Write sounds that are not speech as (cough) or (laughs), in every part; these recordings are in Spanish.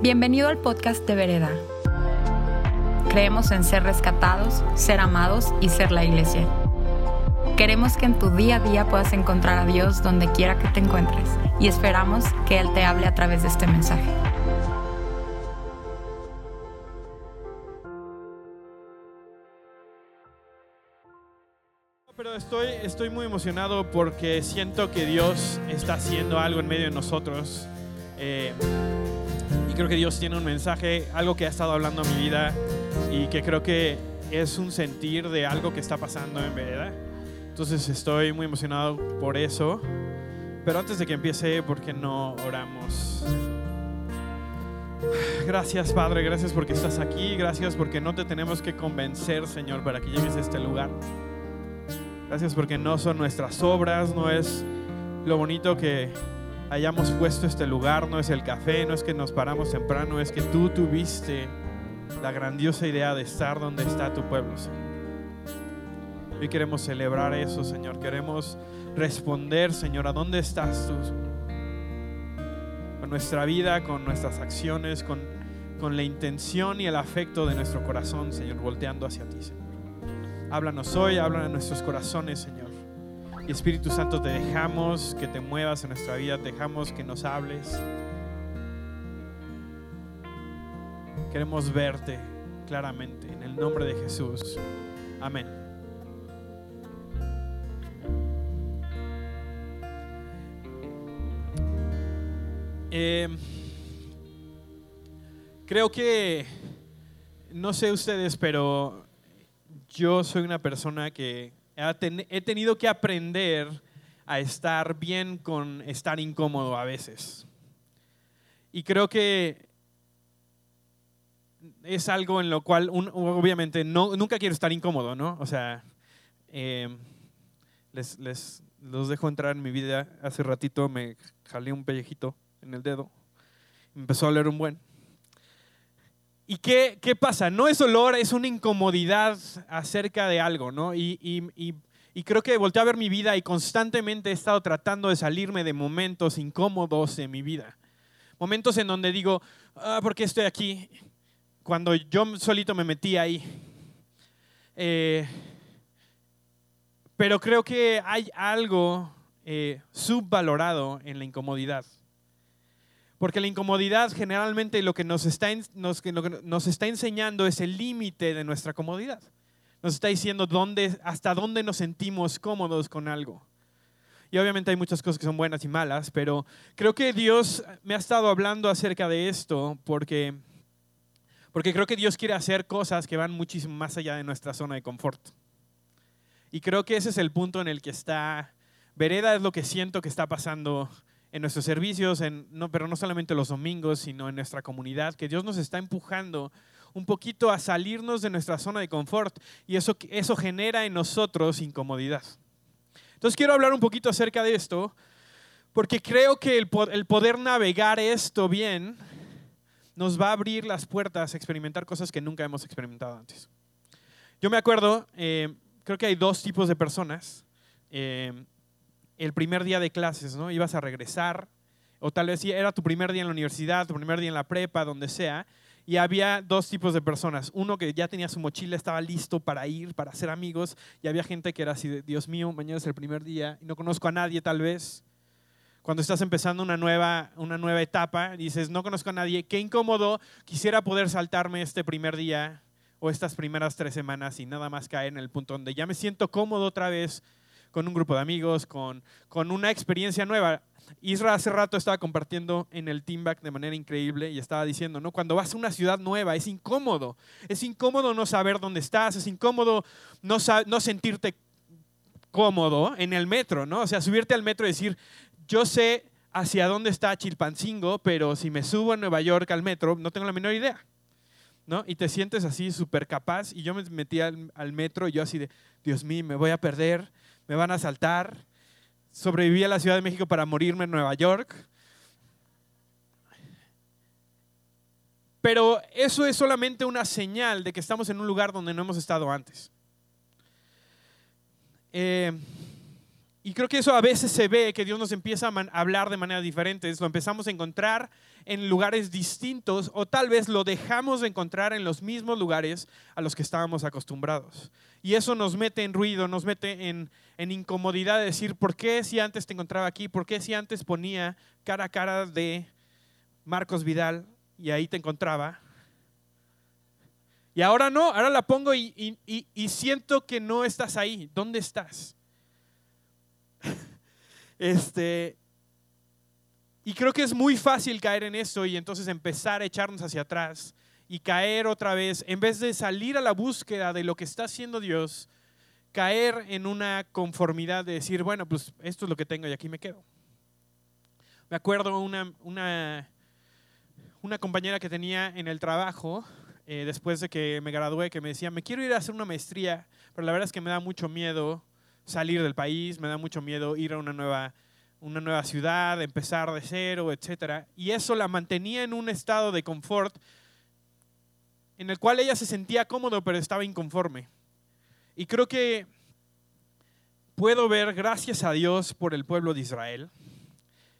Bienvenido al podcast de Vereda. Creemos en ser rescatados, ser amados y ser la iglesia. Queremos que en tu día a día puedas encontrar a Dios donde quiera que te encuentres y esperamos que Él te hable a través de este mensaje. Pero estoy, estoy muy emocionado porque siento que Dios está haciendo algo en medio de nosotros. Eh, creo que Dios tiene un mensaje, algo que ha estado hablando en mi vida y que creo que es un sentir de algo que está pasando en verdad. Entonces estoy muy emocionado por eso. Pero antes de que empiece, ¿por qué no oramos? Gracias Padre, gracias porque estás aquí, gracias porque no te tenemos que convencer Señor para que llegues a este lugar. Gracias porque no son nuestras obras, no es lo bonito que hayamos puesto este lugar, no es el café, no es que nos paramos temprano, es que tú tuviste la grandiosa idea de estar donde está tu pueblo, Señor. Hoy queremos celebrar eso, Señor. Queremos responder, Señor, a dónde estás tú. Con nuestra vida, con nuestras acciones, con, con la intención y el afecto de nuestro corazón, Señor, volteando hacia ti, Señor. Háblanos hoy, habla a nuestros corazones, Señor. Y Espíritu Santo, te dejamos que te muevas en nuestra vida, te dejamos que nos hables. Queremos verte claramente en el nombre de Jesús. Amén. Eh, creo que, no sé ustedes, pero yo soy una persona que he tenido que aprender a estar bien con estar incómodo a veces. Y creo que es algo en lo cual, obviamente, no, nunca quiero estar incómodo, ¿no? O sea, eh, les, les, los dejo entrar en mi vida. Hace ratito me jalé un pellejito en el dedo. Empezó a oler un buen. ¿Y qué, qué, pasa? No es olor, es una incomodidad acerca de algo, ¿no? Y, y, y, creo que volteé a ver mi vida y constantemente he estado tratando de salirme de momentos incómodos de mi vida. Momentos en donde digo, ah, ¿por qué estoy aquí? Cuando yo solito me metí ahí. Eh, pero creo que hay algo eh, subvalorado en la incomodidad. Porque la incomodidad generalmente lo que nos está, nos, lo que nos está enseñando es el límite de nuestra comodidad. Nos está diciendo dónde, hasta dónde nos sentimos cómodos con algo. Y obviamente hay muchas cosas que son buenas y malas, pero creo que Dios me ha estado hablando acerca de esto porque, porque creo que Dios quiere hacer cosas que van muchísimo más allá de nuestra zona de confort. Y creo que ese es el punto en el que está, vereda es lo que siento que está pasando en nuestros servicios, no, pero no solamente los domingos, sino en nuestra comunidad, que Dios nos está empujando un poquito a salirnos de nuestra zona de confort y eso, eso genera en nosotros incomodidad. Entonces quiero hablar un poquito acerca de esto, porque creo que el, el poder navegar esto bien nos va a abrir las puertas a experimentar cosas que nunca hemos experimentado antes. Yo me acuerdo, eh, creo que hay dos tipos de personas. Eh, el primer día de clases, ¿no? Ibas a regresar, o tal vez era tu primer día en la universidad, tu primer día en la prepa, donde sea, y había dos tipos de personas. Uno que ya tenía su mochila, estaba listo para ir, para hacer amigos, y había gente que era así, Dios mío, mañana es el primer día, y no conozco a nadie tal vez. Cuando estás empezando una nueva, una nueva etapa, dices, no conozco a nadie, qué incómodo, quisiera poder saltarme este primer día o estas primeras tres semanas y nada más caer en el punto donde ya me siento cómodo otra vez con un grupo de amigos, con, con una experiencia nueva. Isra hace rato estaba compartiendo en el Teamback de manera increíble y estaba diciendo, ¿no? Cuando vas a una ciudad nueva es incómodo. Es incómodo no saber dónde estás, es incómodo no, no sentirte cómodo en el metro, ¿no? O sea, subirte al metro y decir, yo sé hacia dónde está Chilpancingo, pero si me subo a Nueva York al metro, no tengo la menor idea. ¿No? Y te sientes así súper capaz. Y yo me metí al, al metro y yo así de, Dios mío, me voy a perder me van a asaltar. Sobreviví a la Ciudad de México para morirme en Nueva York. Pero eso es solamente una señal de que estamos en un lugar donde no hemos estado antes. Eh, y creo que eso a veces se ve, que Dios nos empieza a hablar de manera diferente. Lo empezamos a encontrar en lugares distintos o tal vez lo dejamos de encontrar en los mismos lugares a los que estábamos acostumbrados. Y eso nos mete en ruido, nos mete en, en incomodidad de decir, ¿por qué si antes te encontraba aquí? ¿Por qué si antes ponía cara a cara de Marcos Vidal y ahí te encontraba? Y ahora no, ahora la pongo y, y siento que no estás ahí. ¿Dónde estás? Este, y creo que es muy fácil caer en eso y entonces empezar a echarnos hacia atrás y caer otra vez, en vez de salir a la búsqueda de lo que está haciendo Dios, caer en una conformidad de decir, bueno, pues esto es lo que tengo y aquí me quedo. Me acuerdo una, una, una compañera que tenía en el trabajo, eh, después de que me gradué, que me decía, me quiero ir a hacer una maestría, pero la verdad es que me da mucho miedo salir del país, me da mucho miedo ir a una nueva, una nueva ciudad, empezar de cero, etc. Y eso la mantenía en un estado de confort en el cual ella se sentía cómodo, pero estaba inconforme. Y creo que puedo ver, gracias a Dios, por el pueblo de Israel,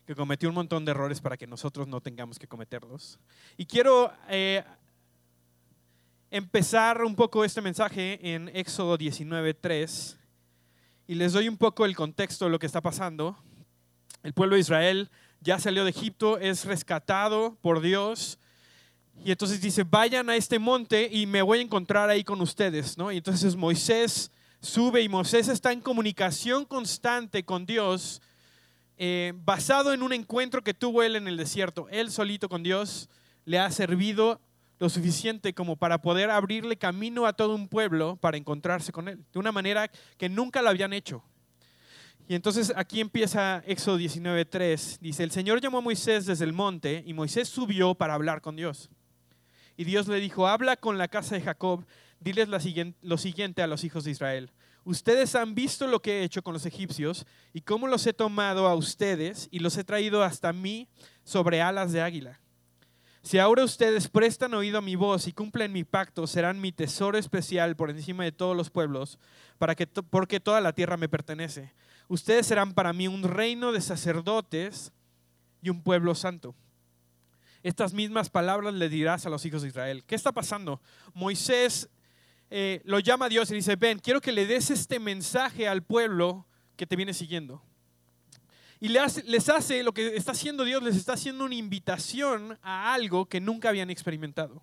que cometió un montón de errores para que nosotros no tengamos que cometerlos. Y quiero eh, empezar un poco este mensaje en Éxodo 19.3 y les doy un poco el contexto de lo que está pasando. El pueblo de Israel ya salió de Egipto, es rescatado por Dios. Y entonces dice, vayan a este monte y me voy a encontrar ahí con ustedes. ¿no? Y entonces Moisés sube y Moisés está en comunicación constante con Dios, eh, basado en un encuentro que tuvo él en el desierto. Él solito con Dios le ha servido lo suficiente como para poder abrirle camino a todo un pueblo para encontrarse con Él, de una manera que nunca lo habían hecho. Y entonces aquí empieza Éxodo 19.3, dice, el Señor llamó a Moisés desde el monte y Moisés subió para hablar con Dios. Y Dios le dijo, habla con la casa de Jacob, diles lo siguiente a los hijos de Israel. Ustedes han visto lo que he hecho con los egipcios y cómo los he tomado a ustedes y los he traído hasta mí sobre alas de águila. Si ahora ustedes prestan oído a mi voz y cumplen mi pacto, serán mi tesoro especial por encima de todos los pueblos, para que porque toda la tierra me pertenece. Ustedes serán para mí un reino de sacerdotes y un pueblo santo. Estas mismas palabras le dirás a los hijos de Israel. ¿Qué está pasando? Moisés eh, lo llama a Dios y dice, ven, quiero que le des este mensaje al pueblo que te viene siguiendo. Y les hace, lo que está haciendo Dios, les está haciendo una invitación a algo que nunca habían experimentado.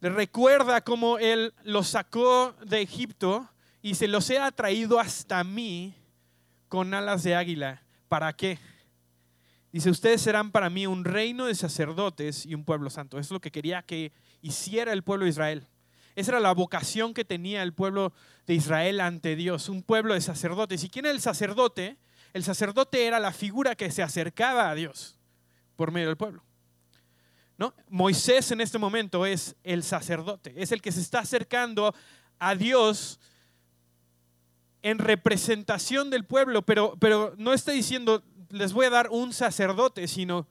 Les recuerda cómo Él los sacó de Egipto y se los ha traído hasta mí con alas de águila. ¿Para qué? Dice, ustedes serán para mí un reino de sacerdotes y un pueblo santo. Eso es lo que quería que hiciera el pueblo de Israel. Esa era la vocación que tenía el pueblo de Israel ante Dios, un pueblo de sacerdotes. ¿Y quién era el sacerdote? El sacerdote era la figura que se acercaba a Dios por medio del pueblo. ¿No? Moisés en este momento es el sacerdote, es el que se está acercando a Dios en representación del pueblo, pero, pero no está diciendo, les voy a dar un sacerdote, sino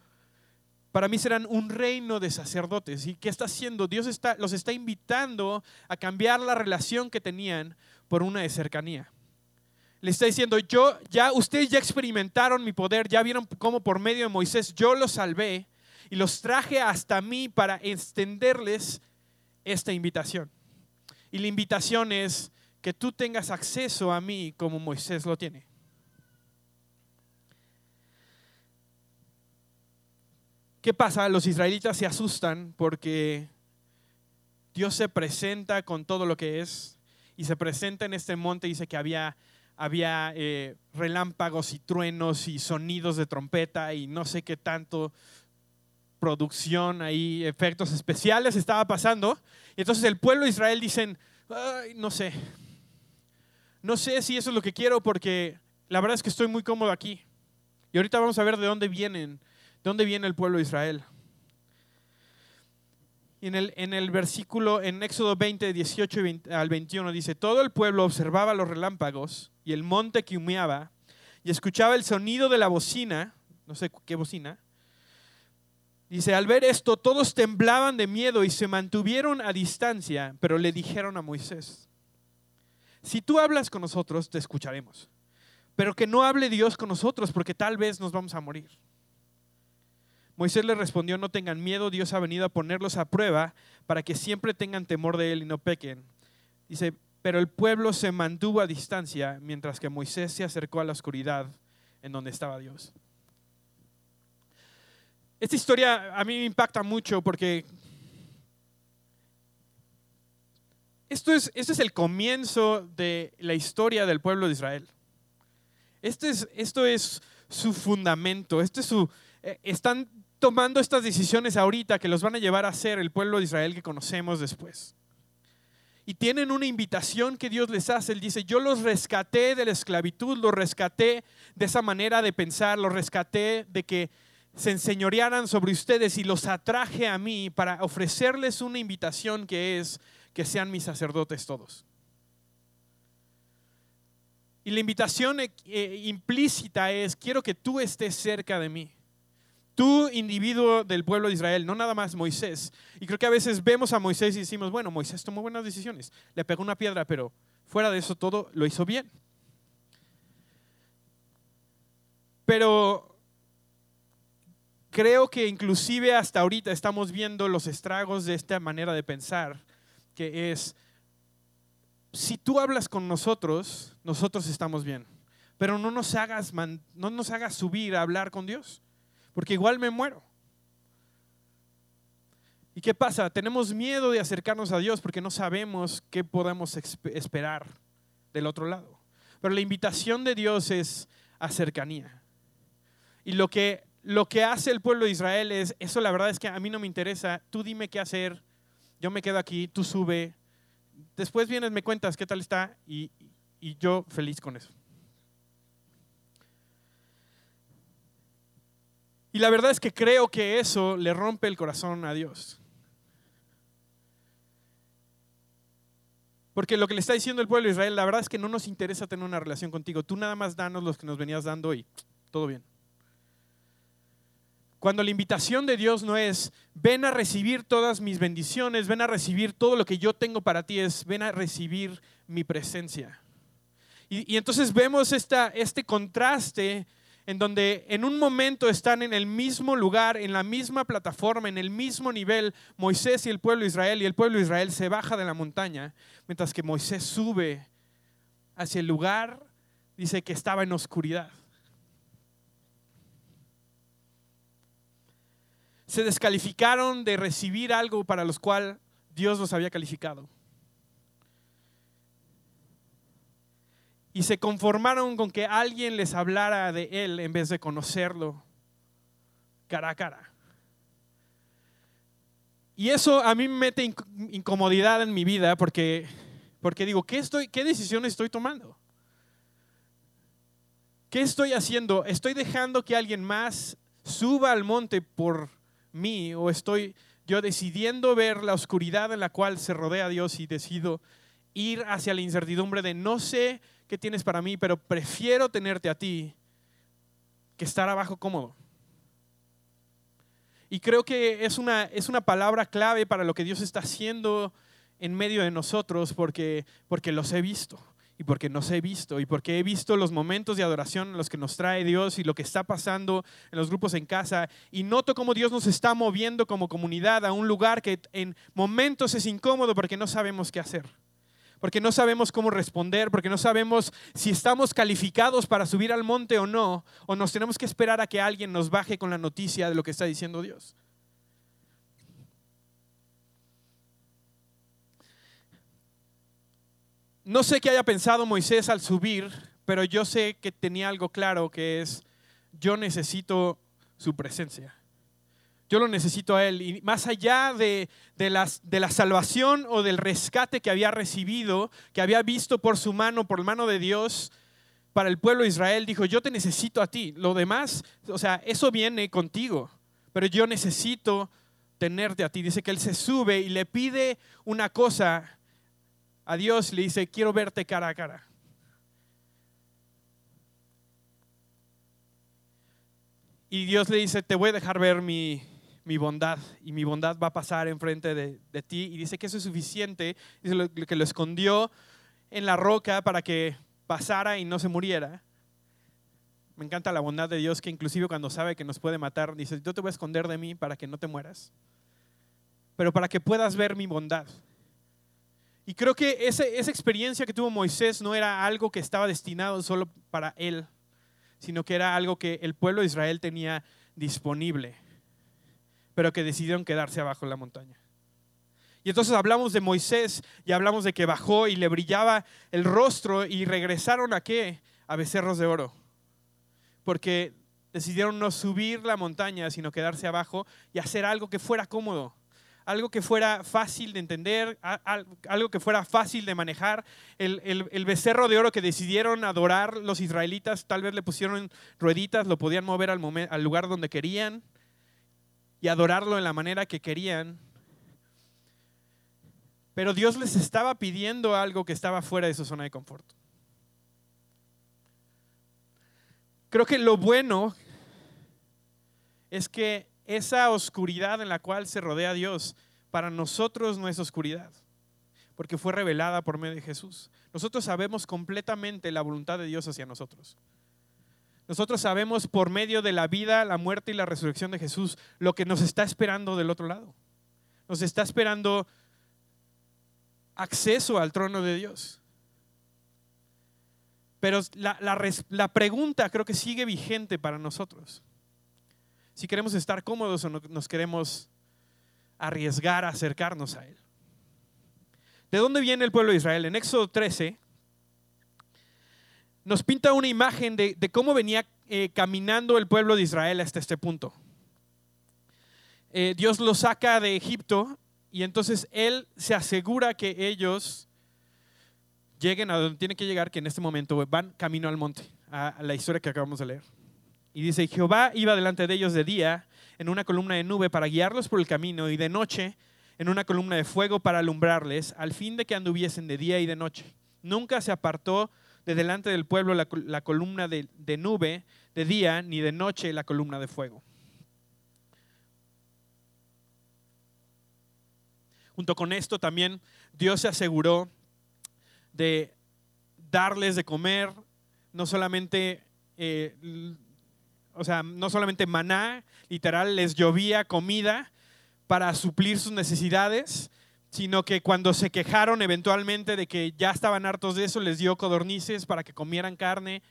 para mí serán un reino de sacerdotes. ¿Y qué está haciendo? Dios está, los está invitando a cambiar la relación que tenían por una de cercanía. Le está diciendo, yo ya, ustedes ya experimentaron mi poder, ya vieron cómo por medio de Moisés yo los salvé y los traje hasta mí para extenderles esta invitación. Y la invitación es que tú tengas acceso a mí como Moisés lo tiene. ¿Qué pasa? Los israelitas se asustan porque Dios se presenta con todo lo que es y se presenta en este monte. Dice que había, había eh, relámpagos y truenos y sonidos de trompeta y no sé qué tanto producción ahí, efectos especiales estaba pasando. Y entonces el pueblo de Israel dicen, no sé, no sé si eso es lo que quiero porque la verdad es que estoy muy cómodo aquí. Y ahorita vamos a ver de dónde vienen ¿De dónde viene el pueblo de Israel? En el, en el versículo, en Éxodo 20, 18 al 21, dice, todo el pueblo observaba los relámpagos y el monte que humeaba y escuchaba el sonido de la bocina, no sé qué bocina. Dice, al ver esto, todos temblaban de miedo y se mantuvieron a distancia, pero le dijeron a Moisés, si tú hablas con nosotros, te escucharemos. Pero que no hable Dios con nosotros porque tal vez nos vamos a morir. Moisés le respondió, no tengan miedo, Dios ha venido a ponerlos a prueba para que siempre tengan temor de Él y no pequen. Dice, pero el pueblo se mantuvo a distancia mientras que Moisés se acercó a la oscuridad en donde estaba Dios. Esta historia a mí me impacta mucho porque esto es, es el comienzo de la historia del pueblo de Israel. Este es, esto es su fundamento, este es su, están tomando estas decisiones ahorita que los van a llevar a ser el pueblo de Israel que conocemos después. Y tienen una invitación que Dios les hace. Él dice, yo los rescaté de la esclavitud, los rescaté de esa manera de pensar, los rescaté de que se enseñorearan sobre ustedes y los atraje a mí para ofrecerles una invitación que es que sean mis sacerdotes todos. Y la invitación eh, eh, implícita es, quiero que tú estés cerca de mí. Tú, individuo del pueblo de Israel, no nada más Moisés. Y creo que a veces vemos a Moisés y decimos, bueno, Moisés tomó buenas decisiones, le pegó una piedra, pero fuera de eso todo lo hizo bien. Pero creo que inclusive hasta ahorita estamos viendo los estragos de esta manera de pensar, que es, si tú hablas con nosotros, nosotros estamos bien, pero no nos hagas, no nos hagas subir a hablar con Dios porque igual me muero. ¿Y qué pasa? Tenemos miedo de acercarnos a Dios porque no sabemos qué podemos esperar del otro lado. Pero la invitación de Dios es a cercanía. Y lo que, lo que hace el pueblo de Israel es, eso la verdad es que a mí no me interesa, tú dime qué hacer, yo me quedo aquí, tú sube, después vienes, me cuentas qué tal está y, y yo feliz con eso. Y la verdad es que creo que eso le rompe el corazón a Dios. Porque lo que le está diciendo el pueblo de Israel, la verdad es que no nos interesa tener una relación contigo. Tú nada más danos los que nos venías dando y todo bien. Cuando la invitación de Dios no es, ven a recibir todas mis bendiciones, ven a recibir todo lo que yo tengo para ti, es, ven a recibir mi presencia. Y, entonces vemos esta, este contraste en donde en un momento están en el mismo lugar, en la misma plataforma, en el mismo nivel, Moisés y el pueblo de Israel, y el pueblo de Israel se baja de la montaña, mientras que Moisés sube hacia el lugar, dice que estaba en oscuridad. Se descalificaron de recibir algo para los cual Dios los había calificado. Y se conformaron con que alguien les hablara de Él en vez de conocerlo cara a cara. Y eso a mí me mete incomodidad en mi vida porque, porque digo, ¿qué, estoy, ¿qué estoy tomando? ¿Qué estoy haciendo? ¿Estoy dejando que alguien más suba al monte por mí o estoy yo decidiendo ver la oscuridad en la cual se rodea Dios y decido ir hacia la incertidumbre de no sé tienes para mí, pero prefiero tenerte a ti que estar abajo cómodo. Y creo que es una, es una palabra clave para lo que Dios está haciendo en medio de nosotros porque, porque los he visto y porque nos he visto y porque he visto los momentos de adoración en los que nos trae Dios y lo que está pasando en los grupos en casa y noto cómo Dios nos está moviendo como comunidad a un lugar que en momentos es incómodo porque no sabemos qué hacer porque no sabemos cómo responder, porque no sabemos si estamos calificados para subir al monte o no, o nos tenemos que esperar a que alguien nos baje con la noticia de lo que está diciendo Dios. No sé qué haya pensado Moisés al subir, pero yo sé que tenía algo claro que es, yo necesito su presencia. Yo lo necesito a Él. Y más allá de, de, las, de la salvación o del rescate que había recibido, que había visto por su mano, por mano de Dios, para el pueblo de Israel, dijo, yo te necesito a ti. Lo demás, o sea, eso viene contigo, pero yo necesito tenerte a ti. Dice que Él se sube y le pide una cosa a Dios, le dice, quiero verte cara a cara. Y Dios le dice, te voy a dejar ver mi, mi bondad y mi bondad va a pasar enfrente de, de ti. Y dice que eso es suficiente, dice que lo escondió en la roca para que pasara y no se muriera. Me encanta la bondad de Dios que inclusive cuando sabe que nos puede matar, dice, yo te voy a esconder de mí para que no te mueras, pero para que puedas ver mi bondad. Y creo que esa experiencia que tuvo Moisés no era algo que estaba destinado solo para él, sino que era algo que el pueblo de Israel tenía disponible, pero que decidieron quedarse abajo en la montaña. Y entonces hablamos de Moisés y hablamos de que bajó y le brillaba el rostro y regresaron a qué? A becerros de oro. Porque decidieron no subir la montaña, sino quedarse abajo y hacer algo que fuera cómodo, algo que fuera fácil de entender, algo que fuera fácil de manejar. El, becerro de oro que decidieron adorar los israelitas, tal vez le pusieron rueditas, lo podían mover al, al lugar donde querían y adorarlo en la manera que querían. Pero Dios les estaba pidiendo algo que estaba fuera de su zona de confort. Creo que lo bueno es que esa oscuridad en la cual se rodea Dios, para nosotros no es oscuridad, porque fue revelada por medio de Jesús. Nosotros sabemos completamente la voluntad de Dios hacia nosotros. Nosotros sabemos por medio de la vida, la muerte y la resurrección de Jesús lo que nos está esperando del otro lado. Nos está esperando acceso al trono de Dios. Pero la, pregunta creo que sigue vigente para nosotros. Si queremos estar cómodos o no, nos queremos arriesgar a acercarnos a Él. ¿De dónde viene el pueblo de Israel? En Éxodo 13 nos pinta una imagen de, cómo venía eh, caminando el pueblo de Israel hasta este punto. Eh, Dios lo saca de Egipto y entonces Él se asegura que ellos lleguen a donde tienen que llegar, que en este momento van camino al monte, a la historia que acabamos de leer. Y dice, Jehová iba delante de ellos de día en una columna de nube para guiarlos por el camino y de noche en una columna de fuego para alumbrarles, al fin de que anduviesen de día y de noche. Nunca se apartó de delante del pueblo la, columna de nube de día, ni de noche la columna de fuego. Junto con esto también Dios se aseguró de darles de comer, no solamente, eh, o sea, no solamente maná, literal, les llovía comida para suplir sus necesidades, sino que cuando se quejaron eventualmente de que ya estaban hartos de eso, les dio codornices para que comieran carne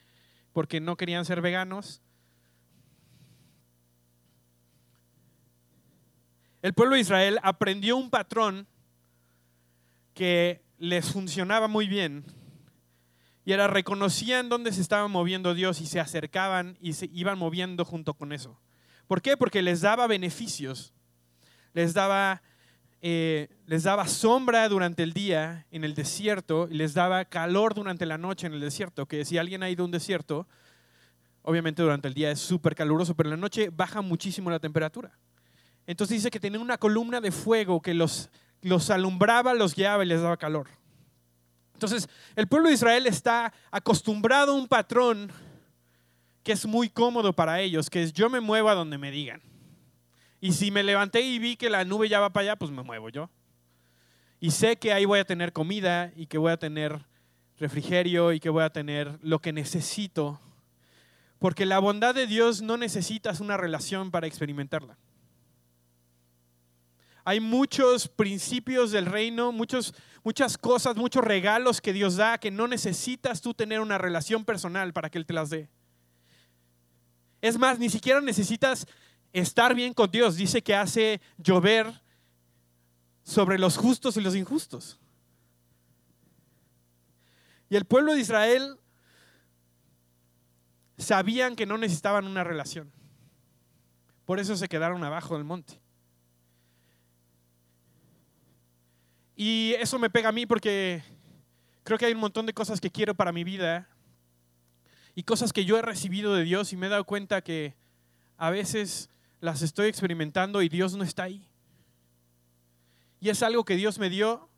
porque no querían ser veganos. El pueblo de Israel aprendió un patrón que les funcionaba muy bien y era reconocían dónde se estaba moviendo Dios y se acercaban y se iban moviendo junto con eso. ¿Por qué? Porque les daba beneficios, les daba, eh, les daba sombra durante el día en el desierto y les daba calor durante la noche en el desierto, que si alguien ha ido a un desierto, obviamente durante el día es súper caluroso, pero en la noche baja muchísimo la temperatura. Entonces dice que tenía una columna de fuego que los, los alumbraba, los guiaba y les daba calor. Entonces, el pueblo de Israel está acostumbrado a un patrón que es muy cómodo para ellos, que es yo me muevo a donde me digan. Y si me levanté y vi que la nube ya va para allá, pues me muevo yo. Y sé que ahí voy a tener comida y que voy a tener refrigerio y que voy a tener lo que necesito. Porque la bondad de Dios no necesitas una relación para experimentarla. Hay muchos principios del reino, muchos, muchas cosas, muchos regalos que Dios da que no necesitas tú tener una relación personal para que Él te las dé. Es más, ni siquiera necesitas estar bien con Dios. Dice que hace llover sobre los justos y los injustos. Y el pueblo de Israel sabían que no necesitaban una relación. Por eso se quedaron abajo del monte. Y eso me pega a mí porque creo que hay un montón de cosas que quiero para mi vida y cosas que yo he recibido de Dios y me he dado cuenta que a veces las estoy experimentando y Dios no está ahí. Y es algo que Dios me dio,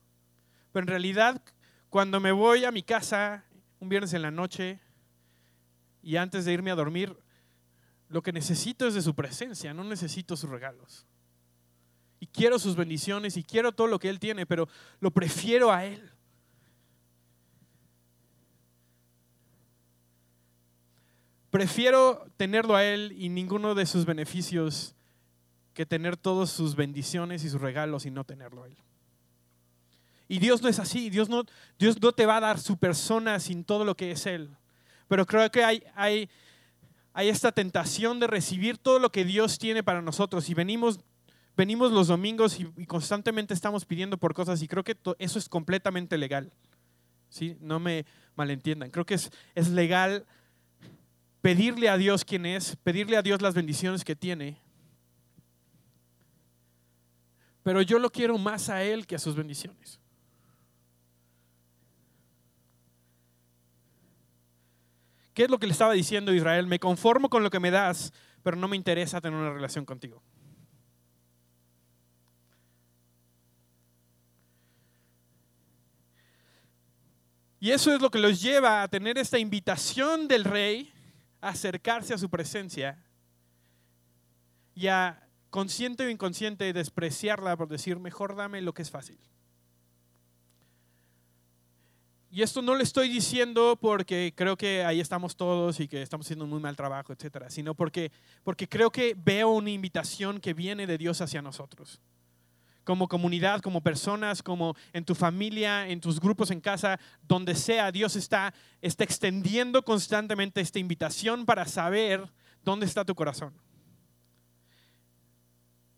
pero en realidad cuando me voy a mi casa un viernes en la noche y antes de irme a dormir, lo que necesito es de su presencia, no necesito sus regalos y quiero sus bendiciones y quiero todo lo que Él tiene, pero lo prefiero a Él. Prefiero tenerlo a Él y ninguno de sus beneficios que tener todas sus bendiciones y sus regalos y no tenerlo a Él. Y Dios no es así, Dios no, Dios no te va a dar su persona sin todo lo que es Él. Pero creo que hay, hay, hay esta tentación de recibir todo lo que Dios tiene para nosotros y venimos, venimos los domingos y, constantemente estamos pidiendo por cosas y creo que eso es completamente legal. ¿sí? No me malentiendan, creo que es, es legal pedirle a Dios quién es, pedirle a Dios las bendiciones que tiene, pero yo lo quiero más a Él que a sus bendiciones. ¿Qué es lo que le estaba diciendo Israel? Me conformo con lo que me das, pero no me interesa tener una relación contigo. Y eso es lo que los lleva a tener esta invitación del rey acercarse a su presencia y a consciente o inconsciente, despreciarla por decir, mejor dame lo que es fácil. Y esto no le estoy diciendo porque creo que ahí estamos todos y que estamos haciendo un muy mal trabajo, etcétera, sino porque, porque creo que veo una invitación que viene de Dios hacia nosotros. Como comunidad, como personas, como en tu familia, en tus grupos en casa, donde sea, Dios está, está extendiendo constantemente esta invitación para saber dónde está tu corazón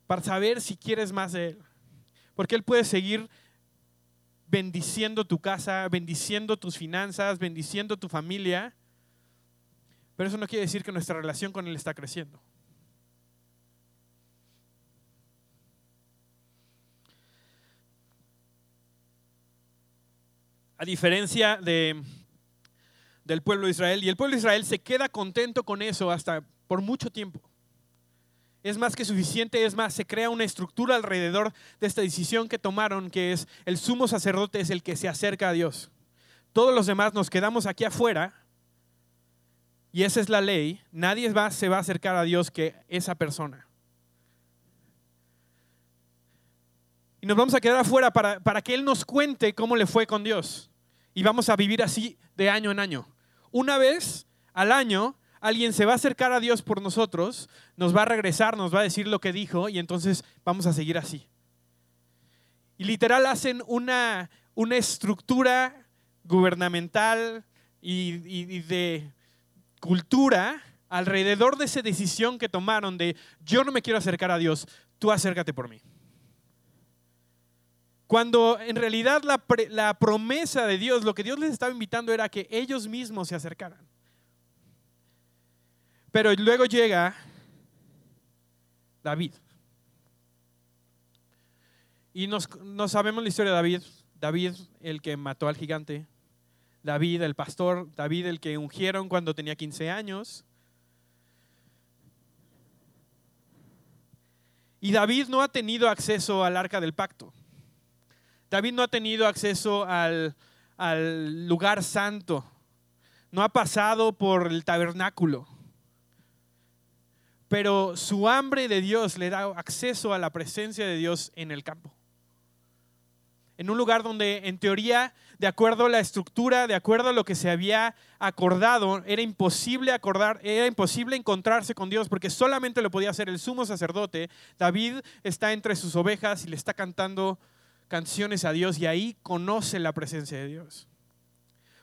para saber si quieres más de Él. Porque Él puede seguir bendiciendo tu casa, bendiciendo tus finanzas, bendiciendo tu familia. Pero eso no quiere decir que nuestra relación con Él está creciendo. A diferencia de, del pueblo de Israel, y el pueblo de Israel se queda contento con eso hasta por mucho tiempo es más que suficiente, es más, se crea una estructura alrededor de esta decisión que tomaron, que es el sumo sacerdote es el que se acerca a Dios. Todos los demás nos quedamos aquí afuera y esa es la ley. Nadie se va a acercar a Dios que esa persona. Nos vamos a quedar afuera para, para que Él nos cuente cómo le fue con Dios. Y vamos a vivir así de año en año. Una vez al año alguien se va a acercar a Dios por nosotros, nos va a regresar, nos va a decir lo que dijo y entonces vamos a seguir así. Y literal hacen una, una estructura gubernamental y, y de cultura alrededor de esa decisión que tomaron de yo no me quiero acercar a Dios, tú acércate por mí. Cuando en realidad la, promesa de Dios, lo que Dios les estaba invitando era que ellos mismos se acercaran. Pero luego llega David. Y nos, sabemos la historia de David. David, el que mató al gigante. David, el pastor. David, el que ungieron cuando tenía 15 años. Y David no ha tenido acceso al arca del pacto. David no ha tenido acceso al, al lugar santo. No ha pasado por el tabernáculo pero su hambre de Dios le da acceso a la presencia de Dios en el campo. En un lugar donde en teoría, de acuerdo a la estructura, de acuerdo a lo que se había acordado, era imposible acordar, era imposible encontrarse con Dios porque solamente lo podía hacer el sumo sacerdote. David está entre sus ovejas y le está cantando canciones a Dios y ahí conoce la presencia de Dios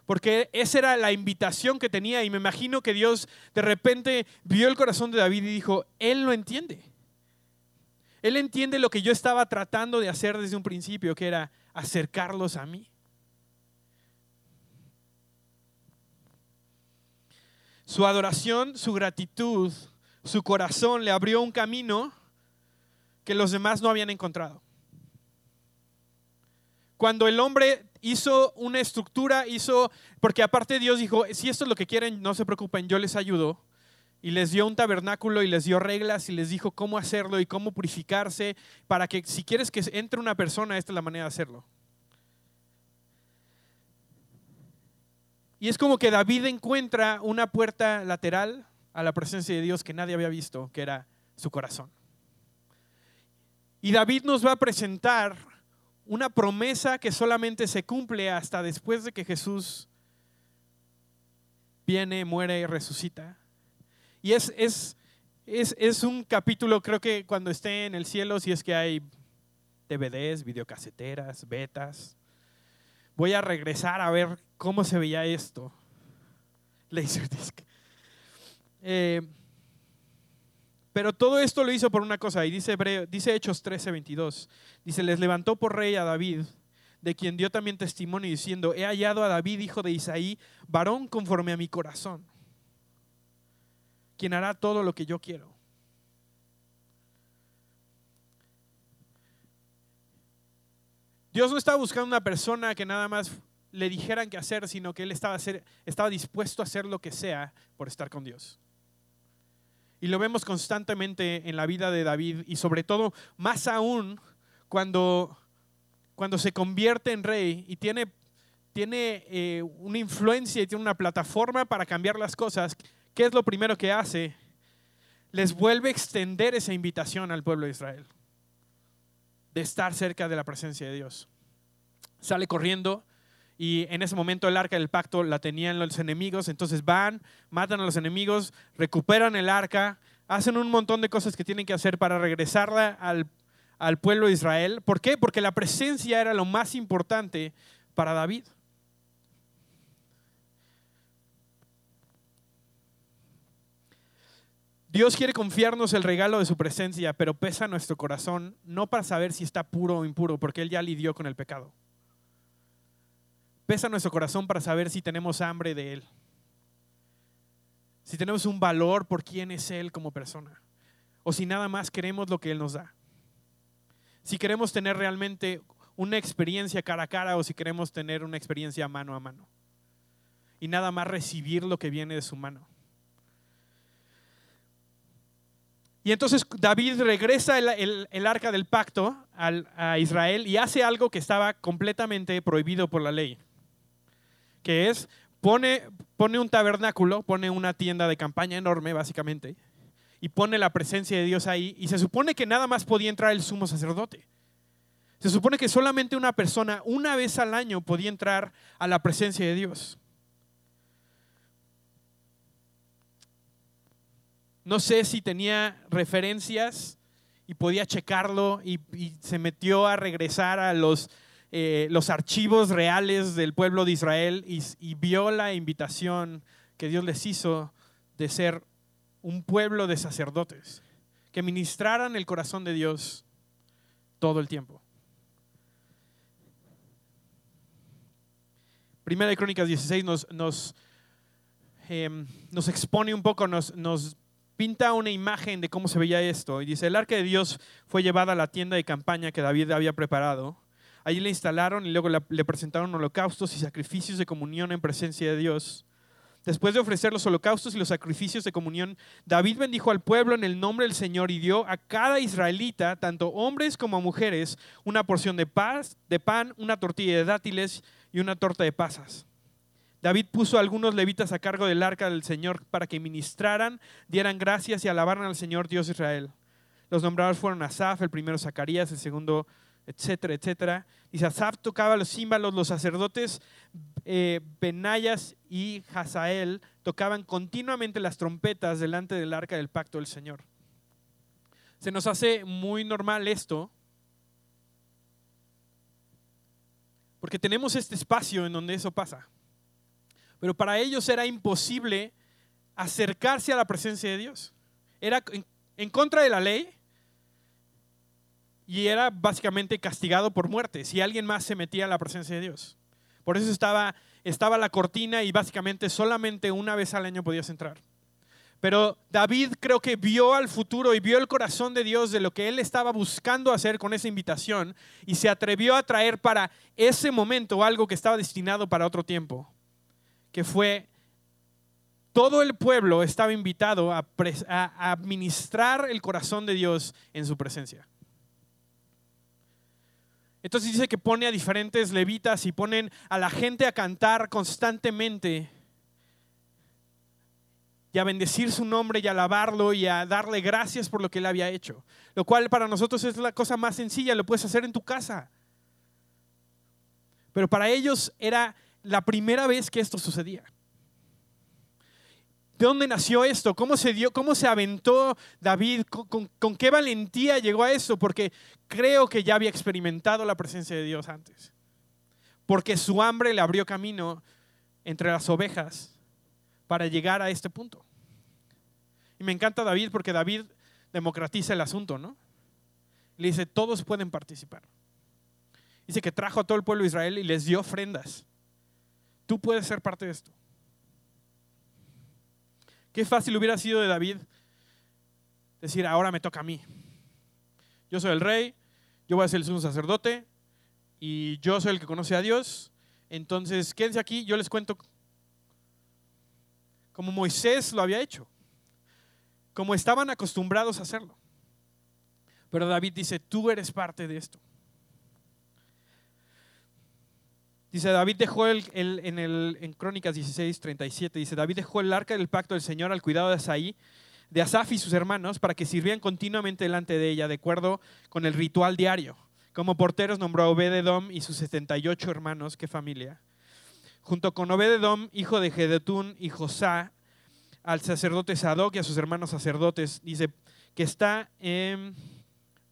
porque esa era la invitación que tenía y me imagino que Dios de repente vio el corazón de David y dijo, Él lo entiende. Él entiende lo que yo estaba tratando de hacer desde un principio, que era acercarlos a mí. Su adoración, su gratitud, su corazón le abrió un camino que los demás no habían encontrado. Cuando el hombre hizo una estructura, hizo, porque aparte Dios dijo, si esto es lo que quieren, no se preocupen, yo les ayudo. Y les dio un tabernáculo y les dio reglas y les dijo cómo hacerlo y cómo purificarse para que si quieres que entre una persona, esta es la manera de hacerlo. Y es como que David encuentra una puerta lateral a la presencia de Dios que nadie había visto, que era su corazón. Y David nos va a presentar una promesa que solamente se cumple hasta después de que Jesús viene, muere y resucita. Y es, es, es, es un capítulo, creo que cuando esté en el cielo, si es que hay DVDs, videocaseteras, betas, voy a regresar a ver cómo se veía esto. (laughs) Laserdisc. Eh, pero todo esto lo hizo por una cosa, y dice, dice Hechos 13:22. Dice, les levantó por rey a David, de quien dio también testimonio diciendo, he hallado a David, hijo de Isaí, varón conforme a mi corazón, quien hará todo lo que yo quiero. Dios no estaba buscando una persona que nada más le dijeran qué hacer, sino que él estaba, estaba dispuesto a hacer lo que sea por estar con Dios. Y lo vemos constantemente en la vida de David y sobre todo, más aún, cuando, cuando se convierte en rey y tiene, tiene eh, una influencia y tiene una plataforma para cambiar las cosas, ¿qué es lo primero que hace? Les vuelve a extender esa invitación al pueblo de Israel de estar cerca de la presencia de Dios. Sale corriendo y en ese momento el arca del pacto la tenían los enemigos, entonces van, matan a los enemigos, recuperan el arca, hacen un montón de cosas que tienen que hacer para regresarla al, al pueblo de Israel. ¿Por qué? Porque la presencia era lo más importante para David. Dios quiere confiarnos el regalo de su presencia, pero pesa nuestro corazón no para saber si está puro o impuro, porque Él ya lidió con el pecado. Pesa nuestro corazón para saber si tenemos hambre de Él. Si tenemos un valor por quién es Él como persona. O si nada más queremos lo que Él nos da. Si queremos tener realmente una experiencia cara a cara o si queremos tener una experiencia mano a mano. Y nada más recibir lo que viene de su mano. Y entonces David regresa el, arca del pacto a Israel y hace algo que estaba completamente prohibido por la ley que es, pone, pone un tabernáculo, pone una tienda de campaña enorme, básicamente, y pone la presencia de Dios ahí, y se supone que nada más podía entrar el sumo sacerdote. Se supone que solamente una persona una vez al año podía entrar a la presencia de Dios. No sé si tenía referencias y podía checarlo y, y, se metió a regresar a los eh, los archivos reales del pueblo de Israel y, vio la invitación que Dios les hizo de ser un pueblo de sacerdotes, que ministraran el corazón de Dios todo el tiempo. Primera de Crónicas 16 nos, em, nos expone un poco, nos, nos pinta una imagen de cómo se veía esto. Y dice, el arca de Dios fue llevada a la tienda de campaña que David había preparado Allí le instalaron y luego le presentaron holocaustos y sacrificios de comunión en presencia de Dios. Después de ofrecer los holocaustos y los sacrificios de comunión, David bendijo al pueblo en el nombre del Señor y dio a cada israelita, tanto hombres como mujeres, una porción de de pan, una tortilla de dátiles y una torta de pasas. David puso a algunos levitas a cargo del arca del Señor para que ministraran, dieran gracias y alabaran al Señor Dios Israel. Los nombrados fueron Asaf, el primero Zacarías, el segundo etcétera, etcétera. Y Asaf tocaba los címbalos, los sacerdotes eh, Benayas y Hazael tocaban continuamente las trompetas delante del arca del pacto del Señor. Se nos hace muy normal esto, porque tenemos este espacio en donde eso pasa. Pero para ellos era imposible acercarse a la presencia de Dios. Era en contra de la ley, y era básicamente castigado por muerte si alguien más se metía a la presencia de Dios. Por eso estaba, estaba la cortina y básicamente solamente una vez al año podías entrar. Pero David creo que vio al futuro y vio el corazón de Dios de lo que él estaba buscando hacer con esa invitación y se atrevió a traer para ese momento algo que estaba destinado para otro tiempo, que fue todo el pueblo estaba invitado a, a administrar el corazón de Dios en su presencia. Entonces dice que pone a diferentes levitas y ponen a la gente a cantar constantemente y a bendecir su nombre y a alabarlo y a darle gracias por lo que él había hecho. Lo cual para nosotros es la cosa más sencilla, lo puedes hacer en tu casa. Pero para ellos era la primera vez que esto sucedía. ¿De dónde nació esto? ¿Cómo se dio? ¿Cómo se aventó David? ¿Con, qué valentía llegó a eso? Porque creo que ya había experimentado la presencia de Dios antes. Porque su hambre le abrió camino entre las ovejas para llegar a este punto. Y me encanta David porque David democratiza el asunto, ¿no? Le dice, todos pueden participar. Dice que trajo a todo el pueblo de Israel y les dio ofrendas. Tú puedes ser parte de esto. Qué fácil hubiera sido de David decir, ahora me toca a mí. Yo soy el rey, yo voy a ser el sacerdote y yo soy el que conoce a Dios. Entonces, quédense aquí, yo les cuento como Moisés lo había hecho, como estaban acostumbrados a hacerlo. Pero David dice, tú eres parte de esto. Dice, David dejó el, en, el, en Crónicas 16, 37, dice, David dejó el arca del pacto del Señor al cuidado de Asaí, de Asaf y sus hermanos, para que sirvieran continuamente delante de ella, de acuerdo con el ritual diario. Como porteros nombró a Obededom y sus 78 hermanos, qué familia. Junto con Obededom, hijo de Gedetún y Josá, al sacerdote Sadoc y a sus hermanos sacerdotes, dice que está en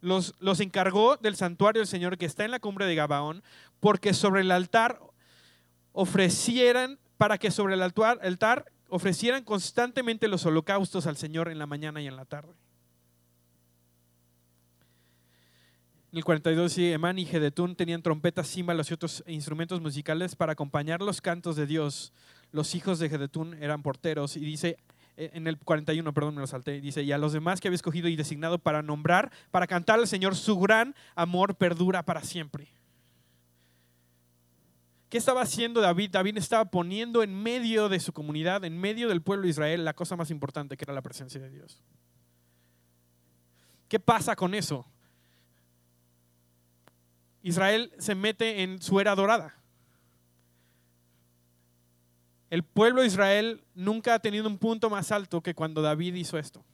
los, los encargó del santuario del Señor que está en la cumbre de Gabaón, porque sobre el altar ofrecieran, para que sobre el altar, altar ofrecieran constantemente los holocaustos al Señor en la mañana y en la tarde. En el 42, sí, Emán y Gedetún tenían trompetas, címbalos y otros instrumentos musicales para acompañar los cantos de Dios. Los hijos de Gedetún eran porteros y dice, en el 41, perdón, me lo salté, dice, y a los demás que había escogido y designado para nombrar, para cantar al Señor, su gran amor perdura para siempre. ¿Qué estaba haciendo David? David estaba poniendo en medio de su comunidad, en medio del pueblo de Israel, la cosa más importante que era la presencia de Dios. ¿Qué pasa con eso? Israel se mete en su era dorada. El pueblo de Israel nunca ha tenido un punto más alto que cuando David hizo esto.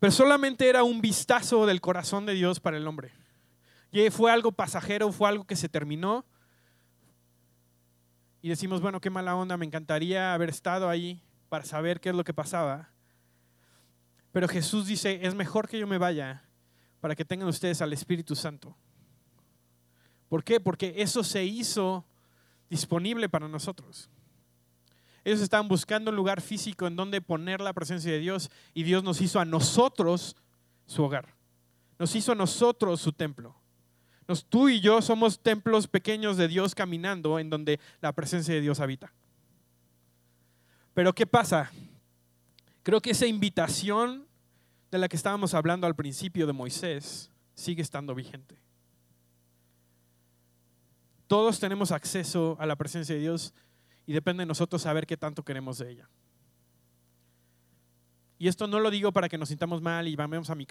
Pero solamente era un vistazo del corazón de Dios para el hombre. Y fue algo pasajero, fue algo que se terminó. Y decimos, bueno, qué mala onda, me encantaría haber estado ahí para saber qué es lo que pasaba. Pero Jesús dice, es mejor que yo me vaya para que tengan ustedes al Espíritu Santo. ¿Por qué? Porque eso se hizo disponible para nosotros. Ellos estaban buscando un lugar físico en donde poner la presencia de Dios y Dios nos hizo a nosotros su hogar. Nos hizo a nosotros su templo. Nos, tú y yo somos templos pequeños de Dios caminando en donde la presencia de Dios habita. Pero ¿qué pasa? Creo que esa invitación de la que estábamos hablando al principio de Moisés sigue estando vigente. Todos tenemos acceso a la presencia de Dios y depende de nosotros saber qué tanto queremos de ella. Y esto no lo digo para que nos sintamos mal y vamos a mi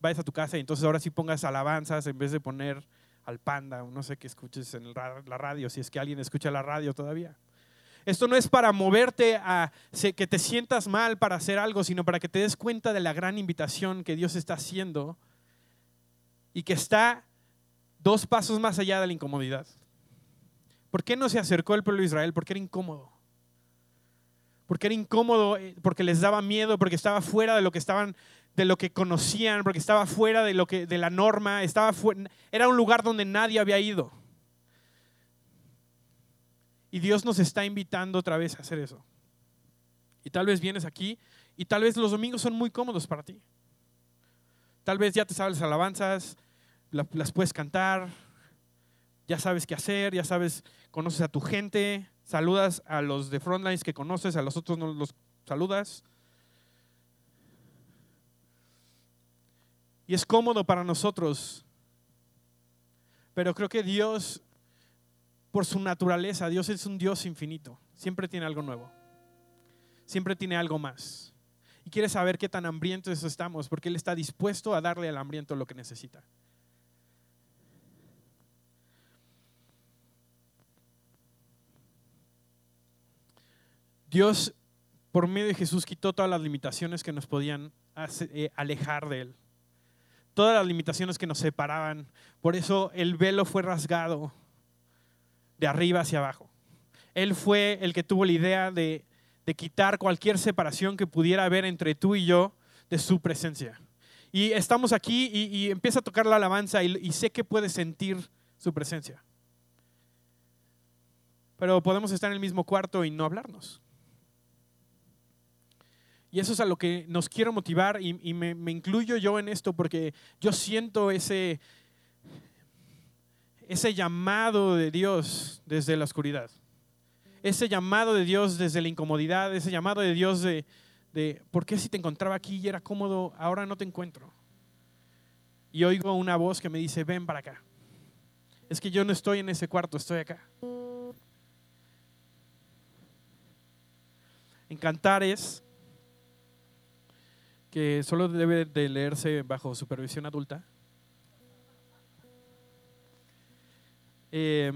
vayas a tu casa y entonces ahora sí pongas alabanzas en vez de poner al panda o no sé qué escuches en la radio, si es que alguien escucha la radio todavía. Esto no es para moverte a que te sientas mal para hacer algo, sino para que te des cuenta de la gran invitación que Dios está haciendo y que está dos pasos más allá de la incomodidad. ¿Por qué no se acercó el pueblo de Israel? Porque era incómodo. Porque era incómodo, eh, porque les daba miedo, porque estaba fuera de lo que estaban, de lo que conocían, porque estaba fuera de lo que, de la norma, estaba era un lugar donde nadie había ido. Y Dios nos está invitando otra vez a hacer eso. Y tal vez vienes aquí y tal vez los domingos son muy cómodos para ti. Tal vez ya te sabes alabanzas, las puedes cantar, ya sabes qué hacer, ya sabes, conoces a tu gente, saludas a los de Frontlines que conoces, a los otros no los saludas. Y es cómodo para nosotros, pero creo que Dios, por su naturaleza, Dios es un Dios infinito, siempre tiene algo nuevo, siempre tiene algo más. Y quiere saber qué tan hambrientos estamos, porque Él está dispuesto a darle al hambriento lo que necesita. Dios, por medio de Jesús, quitó todas las limitaciones que nos podían eh, alejar de Él. Todas las limitaciones que nos separaban. Por eso el velo fue rasgado de arriba hacia abajo. Él fue el que tuvo la idea de, quitar cualquier separación que pudiera haber entre tú y yo de su presencia. Y estamos aquí y, y empieza a tocar la alabanza y, y sé que puedes sentir su presencia. Pero podemos estar en el mismo cuarto y no hablarnos. Y eso es a lo que nos quiero motivar y, me, me incluyo yo en esto porque yo siento ese, ese llamado de Dios desde la oscuridad. Ese llamado de Dios desde la incomodidad, ese llamado de Dios de, de ¿por qué si te encontraba aquí y era cómodo, ahora no te encuentro? Y oigo una voz que me dice, ven para acá. Es que yo no estoy en ese cuarto, estoy acá. En Cantares, que solo debe de leerse bajo supervisión adulta. Eh,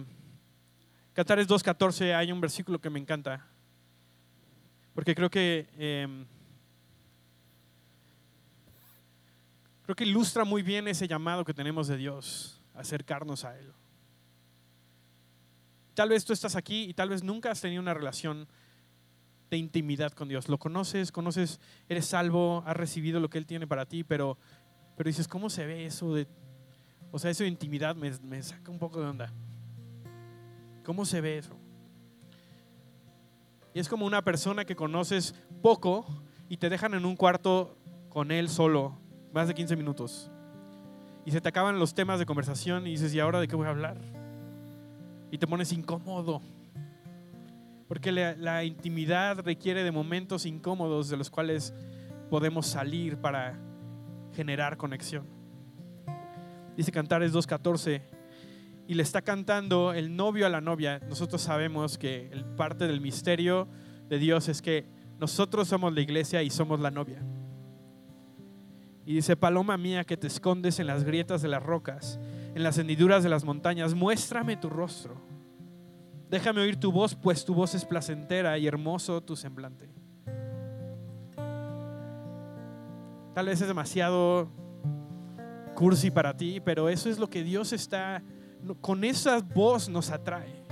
Cantares 2.14 hay un versículo que me encanta, porque creo que eh, creo que ilustra muy bien ese llamado que tenemos de Dios, acercarnos a Él. Tal vez tú estás aquí y tal vez nunca has tenido una relación de intimidad con Dios. Lo conoces, conoces, eres salvo, has recibido lo que Él tiene para ti, pero, pero dices, ¿cómo se ve eso de, o sea, eso de intimidad me, me saca un poco de onda? ¿Cómo se ve eso? Y es como una persona que conoces poco y te dejan en un cuarto con él solo, más de 15 minutos. Y se te acaban los temas de conversación y dices, ¿y ahora de qué voy a hablar? Y te pones incómodo. Porque la, intimidad requiere de momentos incómodos de los cuales podemos salir para generar conexión. Dice Cantares 2.14, y le está cantando el novio a la novia. Nosotros sabemos que parte del misterio de Dios es que nosotros somos la iglesia y somos la novia. Y dice, paloma mía que te escondes en las grietas de las rocas, en las hendiduras de las montañas, muéstrame tu rostro. Déjame oír tu voz, pues tu voz es placentera y hermoso tu semblante. Tal vez es demasiado cursi para ti, pero eso es lo que Dios está, con esa voz nos atrae.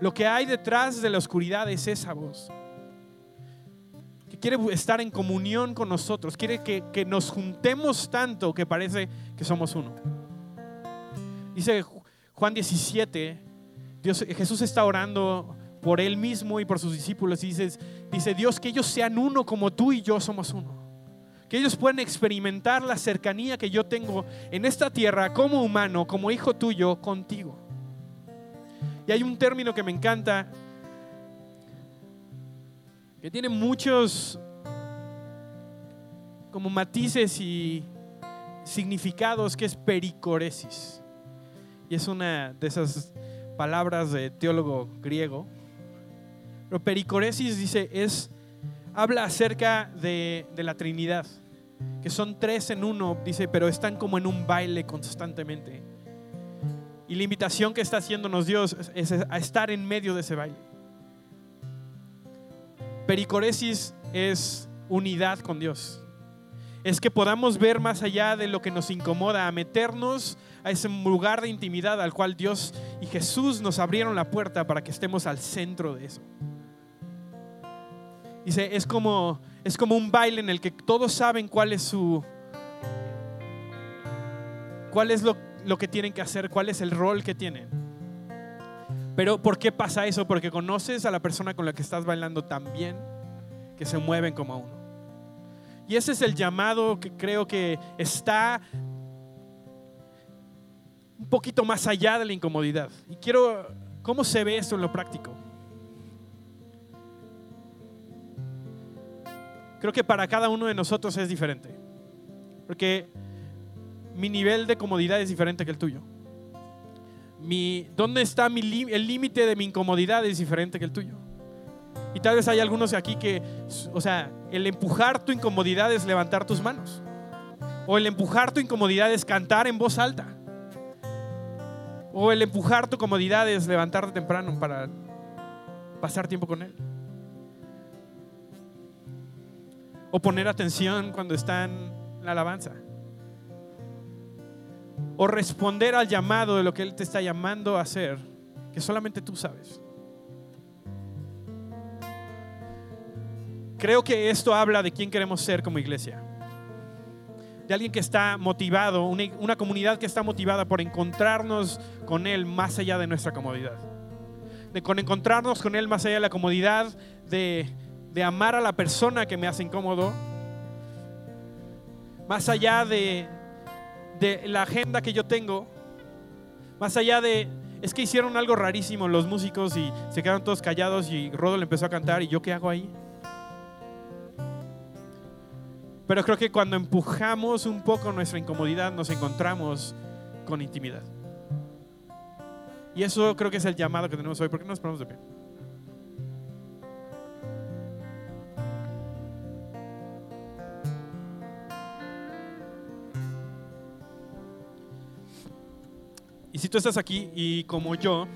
Lo que hay detrás de la oscuridad es esa voz. Que quiere estar en comunión con nosotros. Quiere que, que nos juntemos tanto que parece que somos uno. Dice Juan 17, Dios, Jesús está orando por él mismo y por sus discípulos. Y dice, dice Dios que ellos sean uno como tú y yo somos uno. Que ellos puedan experimentar la cercanía que yo tengo en esta tierra como humano, como hijo tuyo, contigo. Y hay un término que me encanta, que tiene muchos como matices y significados, que es pericoresis. Y es una de esas palabras de teólogo griego. Pero pericoresis dice, es, habla acerca de, de la Trinidad, que son tres en uno, dice, pero están como en un baile constantemente. Y la invitación que está haciéndonos Dios es a estar en medio de ese baile. Pericoresis es unidad con Dios. Es que podamos ver más allá de lo que nos incomoda, a meternos a ese lugar de intimidad al cual Dios y Jesús nos abrieron la puerta para que estemos al centro de eso. Dice, es como, es como un baile en el que todos saben cuál es su, cuál es lo, lo que tienen que hacer, cuál es el rol que tienen. Pero ¿por qué pasa eso? Porque conoces a la persona con la que estás bailando tan bien que se mueven como uno. Y ese es el llamado que creo que está un poquito más allá de la incomodidad. Y quiero, ¿cómo se ve esto en lo práctico? Creo que para cada uno de nosotros es diferente. Porque mi nivel de comodidad es diferente que el tuyo. Mi, ¿Dónde está mi, el límite de mi incomodidad es diferente que el tuyo? Y tal vez hay algunos aquí que, o sea, el empujar tu incomodidad es levantar tus manos. O el empujar tu incomodidad es cantar en voz alta. O el empujar tu comodidad es levantarte temprano para pasar tiempo con Él. O poner atención cuando está en la alabanza o responder al llamado de lo que Él te está llamando a hacer, que solamente tú sabes. Creo que esto habla de quién queremos ser como iglesia. De alguien que está motivado, una, comunidad que está motivada por encontrarnos con Él más allá de nuestra comodidad. De con encontrarnos con Él más allá de la comodidad, de, de amar a la persona que me hace incómodo, más allá de, de la agenda que yo tengo, más allá de, es que hicieron algo rarísimo los músicos y se quedaron todos callados y Rodo le empezó a cantar y yo qué hago ahí. Pero creo que cuando empujamos un poco nuestra incomodidad nos encontramos con intimidad. Y eso creo que es el llamado que tenemos hoy. ¿Por qué no nos ponemos de pie? Y si tú estás aquí y como yo,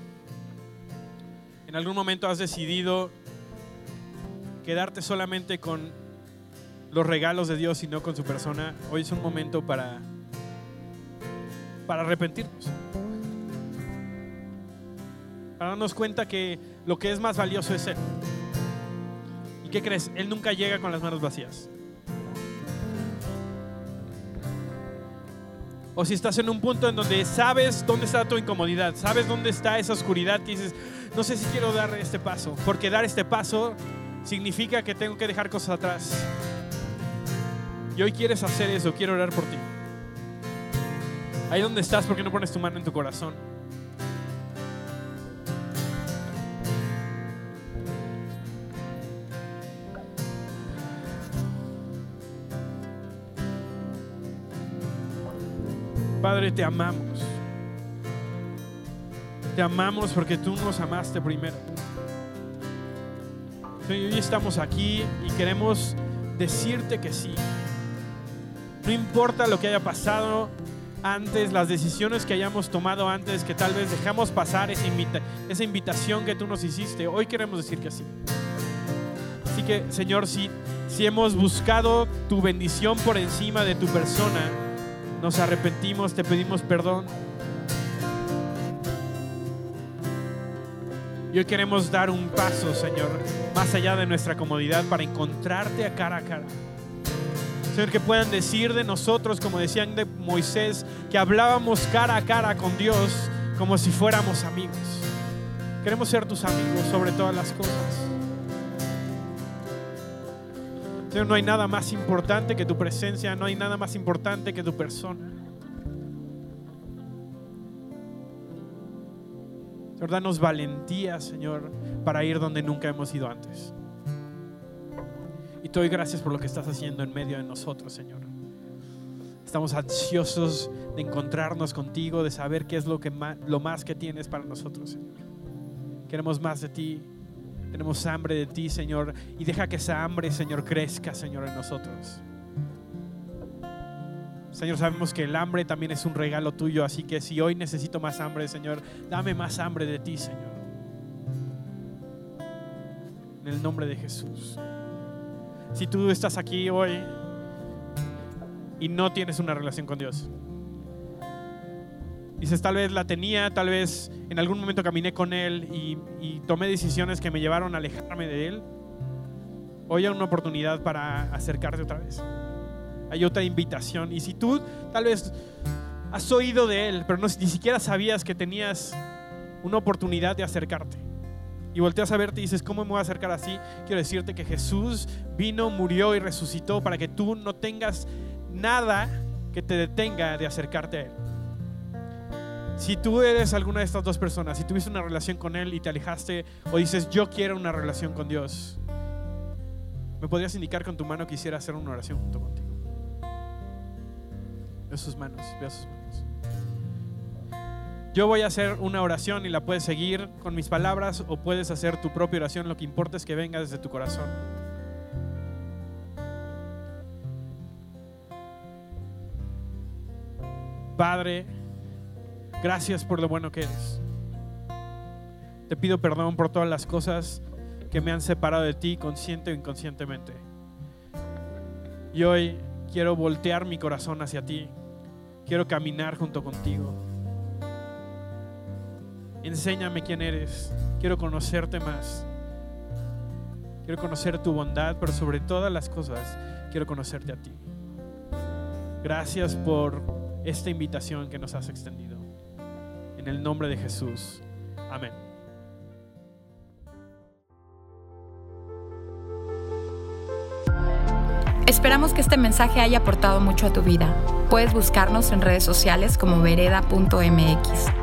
en algún momento has decidido quedarte solamente con los regalos de Dios y no con su persona, hoy es un momento para, para arrepentirnos. Para darnos cuenta que lo que es más valioso es Él. ¿Y qué crees? Él nunca llega con las manos vacías. O si estás en un punto en donde sabes dónde está tu incomodidad, sabes dónde está esa oscuridad que dices, no sé si quiero dar este paso, porque dar este paso significa que tengo que dejar cosas atrás. Y hoy quieres hacer eso, quiero orar por ti. Ahí donde estás, ¿por qué no pones tu mano en tu corazón? Padre, te amamos. Te amamos porque tú nos amaste primero. hoy estamos aquí y queremos decirte que sí. No importa lo que haya pasado antes, las decisiones que hayamos tomado antes, que tal vez dejamos pasar esa, invitación que tú nos hiciste. Hoy queremos decir que sí. Así que, Señor, si, si hemos buscado tu bendición por encima de tu persona, nos arrepentimos, te pedimos perdón. Y hoy queremos dar un paso, Señor, más allá de nuestra comodidad para encontrarte a cara a cara. Señor, que puedan decir de nosotros, como decían de Moisés, que hablábamos cara a cara con Dios como si fuéramos amigos. Queremos ser tus amigos sobre todas las cosas. Señor, no hay nada más importante que tu presencia, no hay nada más importante que tu persona. Señor, danos valentía, Señor, para ir donde nunca hemos ido antes. Te doy gracias por lo que estás haciendo en medio de nosotros, Señor. Estamos ansiosos de encontrarnos contigo, de saber qué es lo, que lo más que tienes para nosotros, Señor. Queremos más de ti, tenemos hambre de ti, Señor, y deja que esa hambre, Señor, crezca, Señor, en nosotros. Señor, sabemos que el hambre también es un regalo tuyo, así que si hoy necesito más hambre, Señor, dame más hambre de ti, Señor. En el nombre de Jesús. Si tú estás aquí hoy y no tienes una relación con Dios, Dices, tal vez la tenía, tal vez en algún momento caminé con Él y, tomé decisiones que me llevaron a alejarme de Él. Hoy hay una oportunidad para acercarte otra vez. Hay otra invitación. Y si tú tal vez has oído de Él, pero no, ni siquiera sabías que tenías una oportunidad de acercarte. Y volteas a verte y dices, ¿cómo me voy a acercar así? Quiero decirte que Jesús vino, murió y resucitó para que tú no tengas nada que te detenga de acercarte a Él. Si tú eres alguna de estas dos personas, si tuviste una relación con Él y te alejaste o dices, yo quiero una relación con Dios, ¿me podrías indicar con tu mano que quisiera hacer una oración junto contigo? Ve sus manos, ve sus manos. Yo voy a hacer una oración y la puedes seguir con mis palabras o puedes hacer tu propia oración. Lo que importa es que venga desde tu corazón. Padre, Gracias por lo bueno que eres. Te pido perdón por todas las cosas que me han separado de ti consciente o inconscientemente. Y hoy quiero voltear mi corazón hacia ti. Quiero caminar junto contigo. Enséñame quién eres. Quiero conocerte más. Quiero conocer tu bondad, pero sobre todas las cosas, quiero conocerte a ti. Gracias por esta invitación que nos has extendido. En el nombre de Jesús. Amén. Esperamos que este mensaje haya aportado mucho a tu vida. Puedes buscarnos en redes sociales como vereda.mx.